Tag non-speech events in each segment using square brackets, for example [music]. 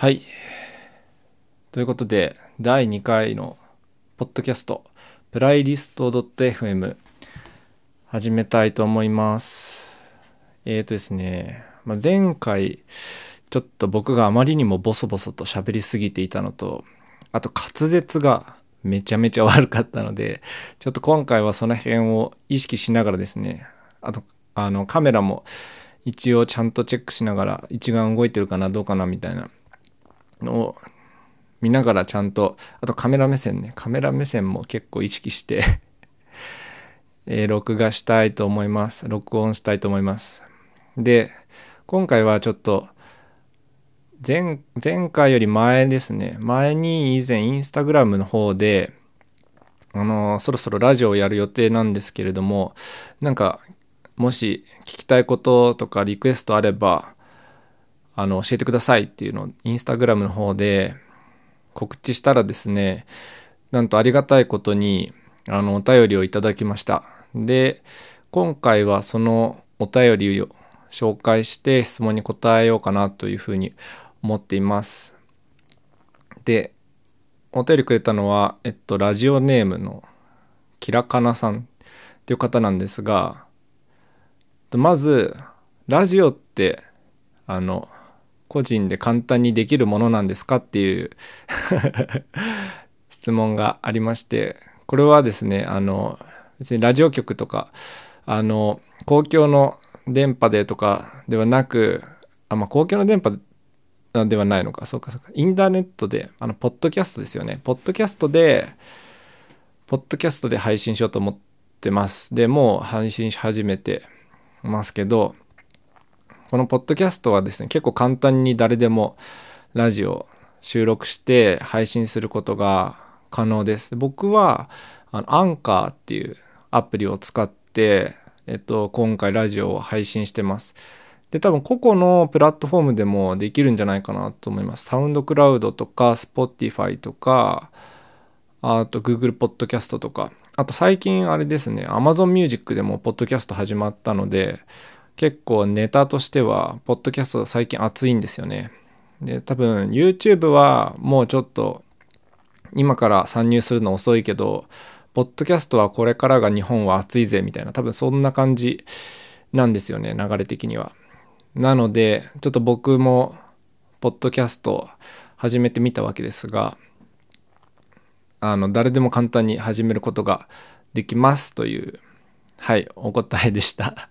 はい。ということで、第2回のポッドキャスト、プライリスト .fm 始めたいと思います。えーとですね、まあ、前回、ちょっと僕があまりにもボソボソと喋りすぎていたのと、あと滑舌がめちゃめちゃ悪かったので、ちょっと今回はその辺を意識しながらですね、あと、あの、カメラも一応ちゃんとチェックしながら、一眼動いてるかな、どうかな、みたいなを見ながらちゃんと、あとカメラ目線ね、カメラ目線も結構意識して [laughs] え録画したいと思います。録音したいと思います。で、今回はちょっと、前、前回より前ですね。前に以前インスタグラムの方で、あのそろそろラジオをやる予定なんですけれども、なんか、もし聞きたいこととかリクエストあれば、あの、教えてくださいっていうのをインスタグラムの方で告知したらですね、なんとありがたいことに、あの、お便りをいただきました。で、今回はそのお便りを紹介して質問に答えようかなというふうに思っています。で、お便りくれたのは、えっと、ラジオネームのキラカナさんっていう方なんですが、まず、ラジオって、あの、個人で簡単にできるものなんですかっていう [laughs] 質問がありまして、これはですね、あの、別にラジオ局とか、あの、公共の電波でとかではなく、あ、まあ、公共の電波ではないのか、そうかそうか、インターネットで、あの、ポッドキャストですよね。ポッドキャストで、ポッドキャストで配信しようと思ってます。でもう配信し始めてますけど、このポッドキャストはですね、結構簡単に誰でもラジオ収録して配信することが可能です。僕は、あの、アンカーっていうアプリを使って、えっと、今回ラジオを配信してます。で、多分個々のプラットフォームでもできるんじゃないかなと思います。サウンドクラウドとか、Spotify とか、あと Google ポッドキャストとか、あと最近あれですね、Amazon Music でもポッドキャスト始まったので、結構ネタとしては、ポッドキャスト最近熱いんですよね。で、多分 YouTube はもうちょっと今から参入するの遅いけど、ポッドキャストはこれからが日本は熱いぜみたいな、多分そんな感じなんですよね、流れ的には。なので、ちょっと僕もポッドキャスト始めてみたわけですが、あの、誰でも簡単に始めることができますという、はい、お答えでした。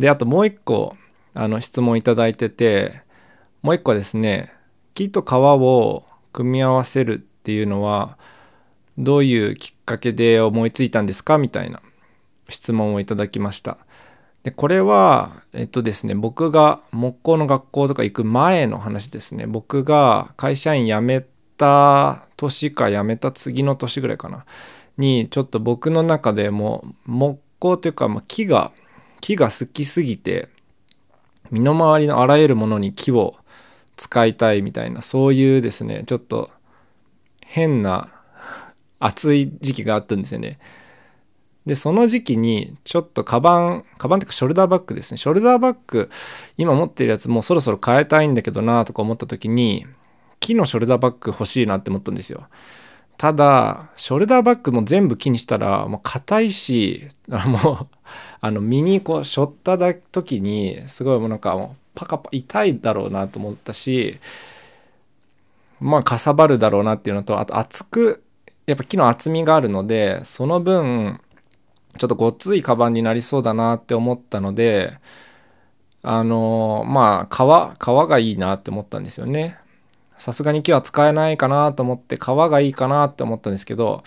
で、あともう一個、あの、質問いただいてて、もう一個はですね、木と皮を組み合わせるっていうのは、どういうきっかけで思いついたんですか？みたいな質問をいただきました。で、これは、えっとですね、僕が木工の学校とか行く前の話ですね。僕が会社員辞めた年か辞めた次の年ぐらいかな。に、ちょっと僕の中でも木工というか、まあ、木が、木が好きすぎて、身の回りのあらゆるものに木を使いたいみたいな、そういうですね、ちょっと変な暑い時期があったんですよね。で、その時期に、ちょっとカバン、カバンっていうかショルダーバッグですね。ショルダーバッグ、今持ってるやつもうそろそろ変えたいんだけどなとか思った時に、木のショルダーバッグ欲しいなって思ったんですよ。ただ、ショルダーバッグも全部木にしたら、もう硬いし、もう、あの、身にこう、背負った時に、すごいもうなんかもう、パカパ、痛いだろうなと思ったし、まあ、かさばるだろうなっていうのと、あと厚く、やっぱ木の厚みがあるので、その分、ちょっとごっついカバンになりそうだなって思ったので、あのまあ、革、革がいいなって思ったんですよね。さすがに木は使えないかなと思って、革がいいかなって思ったんですけど、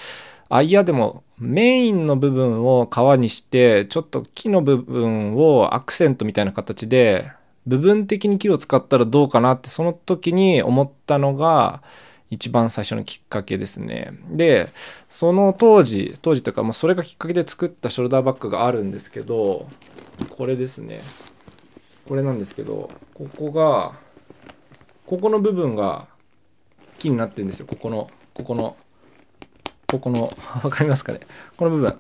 あ、いやでも、メインの部分を革にして、ちょっと木の部分をアクセントみたいな形で、部分的に木を使ったらどうかなって、その時に思ったのが、一番最初のきっかけですね。で、その当時、当時というか、まあ、それがきっかけで作ったショルダーバッグがあるんですけど、これですね。これなんですけど、ここが、ここの部分が木になってるんですよ。ここの、ここの、ここの、[laughs] わかりますかね？この部分。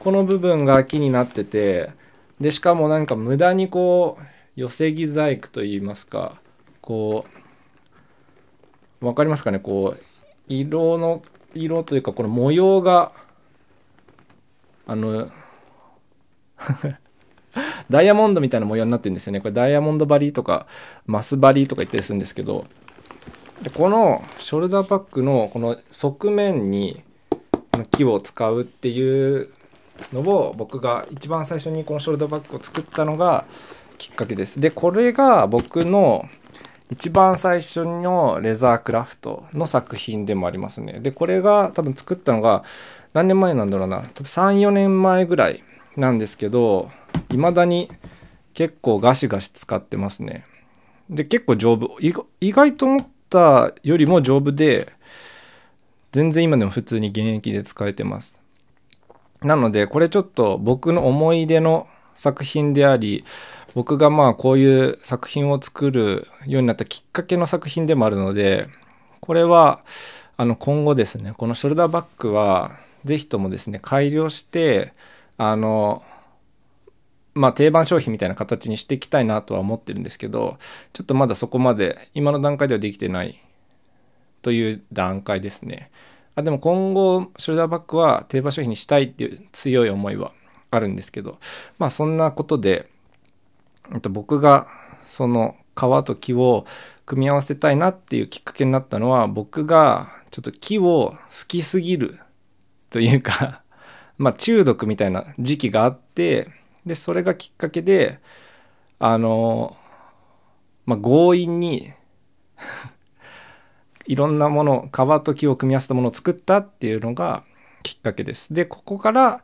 この部分が木になってて、で、しかもなんか無駄にこう、寄せ木細工といいますか、こう、分かりますかね？こう色の色というかこの模様があの [laughs] ダイヤモンドみたいな模様になってるんですよね。これダイヤモンドバリーとかマスバリーとか言ったりするんですけどでこのショルダーバッグのこの側面に木を使うっていうのを僕が一番最初にこのショルダーバッグを作ったのがきっかけです。でこれが僕の一番最初のレザークラフトの作品でもありますね。で、これが多分作ったのが何年前なんだろうな。多分3、4年前ぐらいなんですけど、未だに結構ガシガシ使ってますね。で、結構丈夫。意外と思ったよりも丈夫で、全然今でも普通に現役で使えてます。なので、これちょっと僕の思い出の作品であり、僕がまあこういう作品を作るようになったきっかけの作品でもあるのでこれはあの今後ですねこのショルダーバッグは是非ともですね改良してあのまあ定番商品みたいな形にしていきたいなとは思ってるんですけどちょっとまだそこまで今の段階ではできてないという段階ですね。あでも今後ショルダーバッグは定番商品にしたいっていう強い思いはあるんですけどまあそんなことでと僕がその皮と木を組み合わせたいなっていうきっかけになったのは僕がちょっと木を好きすぎるというか [laughs] まあ中毒みたいな時期があってでそれがきっかけであのまあ強引に [laughs] いろんなもの皮と木を組み合わせたものを作ったっていうのがきっかけです。でここから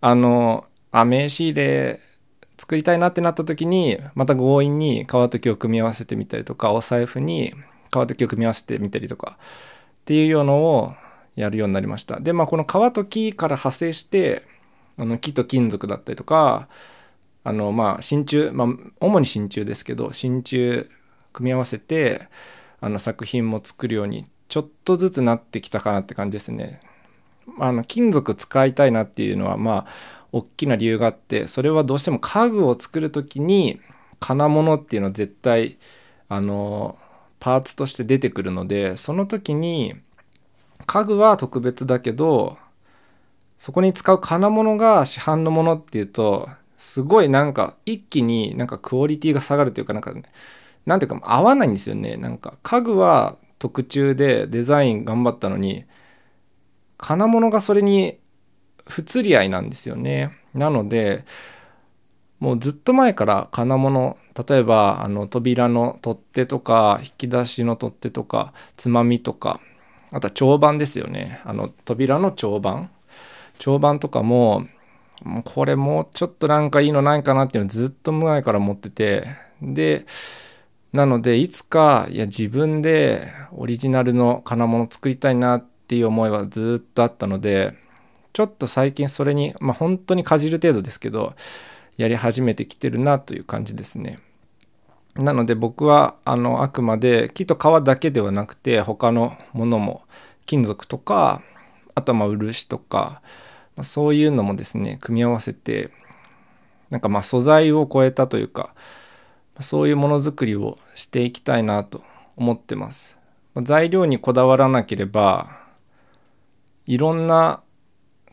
あのあ名刺入れ作りたいなってなった時にまた強引に皮と木を組み合わせてみたりとかお財布に皮と木を組み合わせてみたりとかっていうのをやるようになりましたでまあこの皮と木から派生してあの木と金属だったりとかあのまあ真鍮まあ主に真鍮ですけど真鍮組み合わせてあの作品も作るようにちょっとずつなってきたかなって感じですね。あの金属使いたいなっていうのはまあ大きな理由があってそれはどうしても家具を作る時に金物っていうのは絶対あのパーツとして出てくるのでその時に家具は特別だけどそこに使う金物が市販のものっていうとすごいなんか一気になんかクオリティが下がるというかなんかなんていうか合わないんですよね。なんか家具は特注でデザイン頑張ったのに金物がそれに不釣り合いなんですよね。なのでもうずっと前から金物例えばあの扉の取っ手とか引き出しの取っ手とかつまみとかあとは長板ですよね。あの扉の長板。長板とかもこれもうちょっとなんかいいのないかなっていうのをずっと前から持っててでなのでいつかいや自分でオリジナルの金物作りたいなっていう思いはずっとあったのでちょっと最近それに、まあ、本当にかじる程度ですけどやり始めてきてるなという感じですね。なので僕はあのあくまで木と皮だけではなくて他のものも金属とかあとはまあ漆とか、まあ、そういうのもですね組み合わせてなんかまあ素材を超えたというかそういうものづくりをしていきたいなと思ってます。材料にこだわらなければいろんな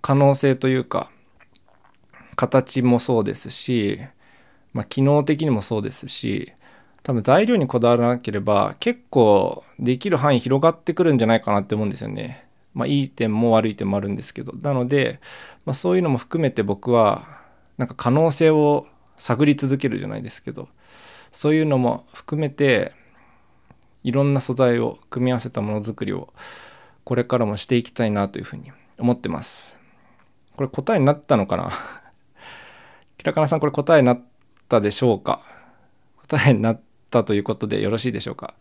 可能性というか形もそうですし、まあ、機能的にもそうですし多分材料にこだわらなければ結構できる範囲広がってくるんじゃないかなって思うんですよね。まあ、いい点も悪い点もあるんですけど。なので、まあ、そういうのも含めて僕はなんか可能性を探り続けるじゃないですけど。そういうのも含めていろんな素材を組み合わせたものづくりをこれからもしていきたいなというふうに思ってます。これ答えになったのかな？キラカナさんこれ答えになったでしょうか？答えになったということでよろしいでしょうか？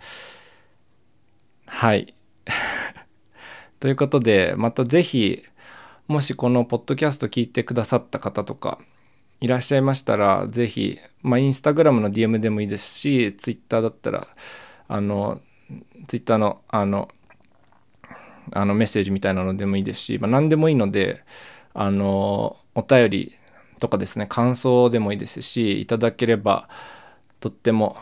はい。ということでまた是非もしこのポッドキャスト聞いてくださった方とかいらっしゃいましたら是非まあインスタグラムの DM でもいいですしツイッターだったらあのツイッターのあのあのメッセージみたいなのでもいいですし、まあ、何でもいいのであのお便りとかですね感想でもいいですしいただければとっても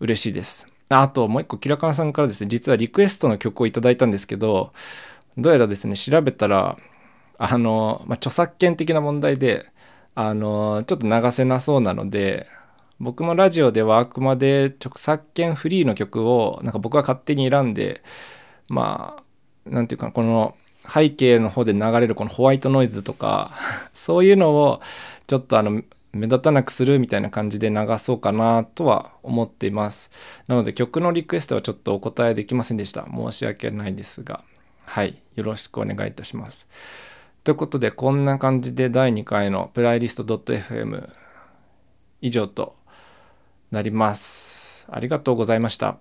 嬉しいです。あともう一個キラカナさんからですね実はリクエストの曲をいただいたんですけどどうやらですね調べたらあの、まあ、著作権的な問題であのちょっと流せなそうなので僕のラジオではあくまで著作権フリーの曲をなんか僕は勝手に選んでまあ何て言うかこの背景の方で流れるこのホワイトノイズとかそういうのをちょっとあの目立たなくするみたいな感じで流そうかなとは思っています。なので曲のリクエストはちょっとお答えできませんでした。申し訳ないですが。はい。よろしくお願いいたします。ということでこんな感じで第2回のプライリスト .fm 以上となります。ありがとうございました。